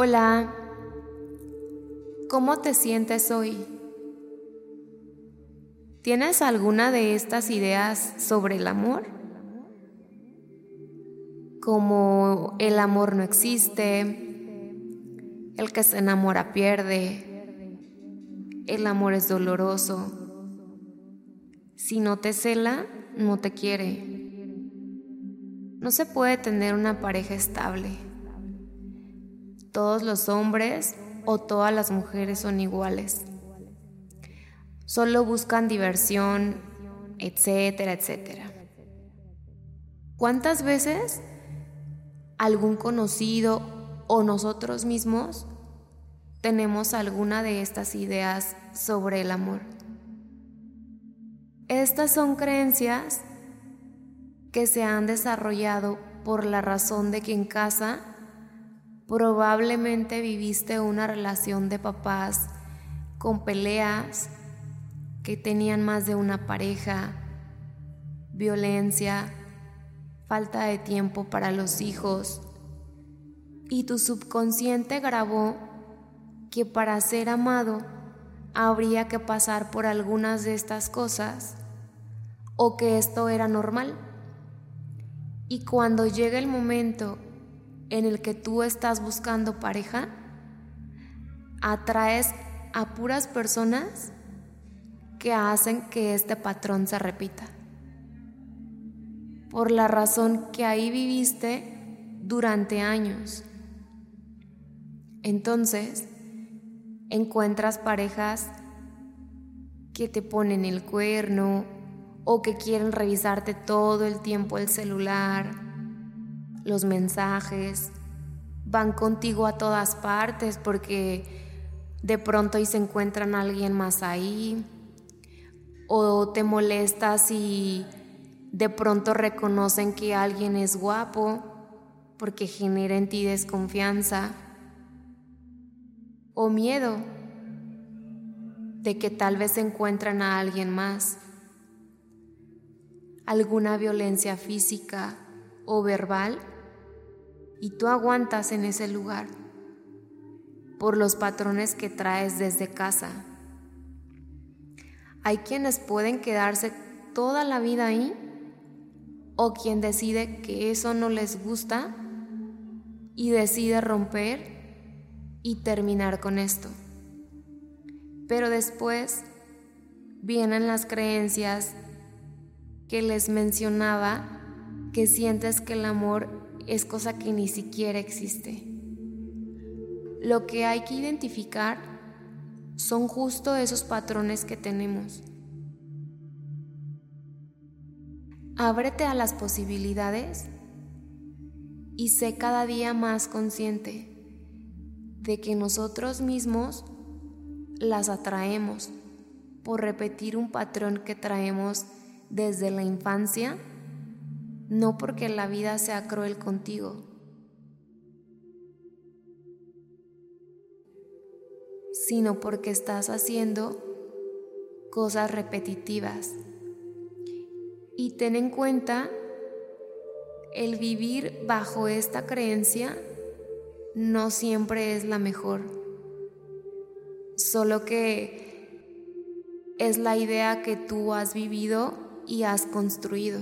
Hola, ¿cómo te sientes hoy? ¿Tienes alguna de estas ideas sobre el amor? Como el amor no existe, el que se enamora pierde, el amor es doloroso, si no te cela, no te quiere. No se puede tener una pareja estable. Todos los hombres o todas las mujeres son iguales. Solo buscan diversión, etcétera, etcétera. ¿Cuántas veces algún conocido o nosotros mismos tenemos alguna de estas ideas sobre el amor? Estas son creencias que se han desarrollado por la razón de que en casa probablemente viviste una relación de papás con peleas, que tenían más de una pareja, violencia, falta de tiempo para los hijos, y tu subconsciente grabó que para ser amado habría que pasar por algunas de estas cosas o que esto era normal. Y cuando llega el momento en el que tú estás buscando pareja, atraes a puras personas que hacen que este patrón se repita. Por la razón que ahí viviste durante años. Entonces, encuentras parejas que te ponen el cuerno o que quieren revisarte todo el tiempo el celular, los mensajes, van contigo a todas partes porque de pronto y se encuentran a alguien más ahí, o te molestas y de pronto reconocen que alguien es guapo porque genera en ti desconfianza. O miedo de que tal vez encuentran a alguien más, alguna violencia física o verbal, y tú aguantas en ese lugar por los patrones que traes desde casa. Hay quienes pueden quedarse toda la vida ahí o quien decide que eso no les gusta y decide romper y terminar con esto. Pero después vienen las creencias que les mencionaba, que sientes que el amor es cosa que ni siquiera existe. Lo que hay que identificar son justo esos patrones que tenemos. Ábrete a las posibilidades y sé cada día más consciente de que nosotros mismos las atraemos por repetir un patrón que traemos desde la infancia, no porque la vida sea cruel contigo, sino porque estás haciendo cosas repetitivas. Y ten en cuenta el vivir bajo esta creencia no siempre es la mejor, solo que es la idea que tú has vivido y has construido.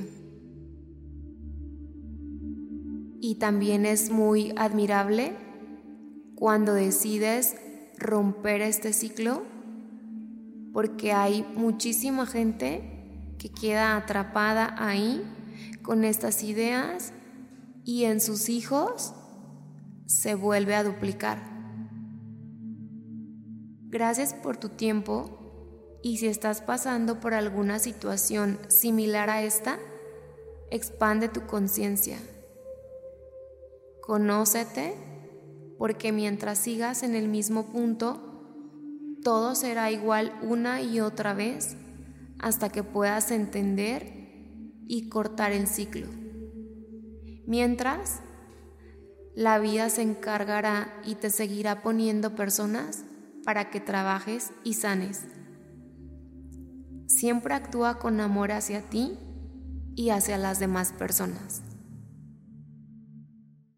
Y también es muy admirable cuando decides romper este ciclo, porque hay muchísima gente que queda atrapada ahí con estas ideas y en sus hijos se vuelve a duplicar. Gracias por tu tiempo y si estás pasando por alguna situación similar a esta, expande tu conciencia. Conócete porque mientras sigas en el mismo punto, todo será igual una y otra vez hasta que puedas entender y cortar el ciclo. Mientras, la vida se encargará y te seguirá poniendo personas para que trabajes y sanes. Siempre actúa con amor hacia ti y hacia las demás personas.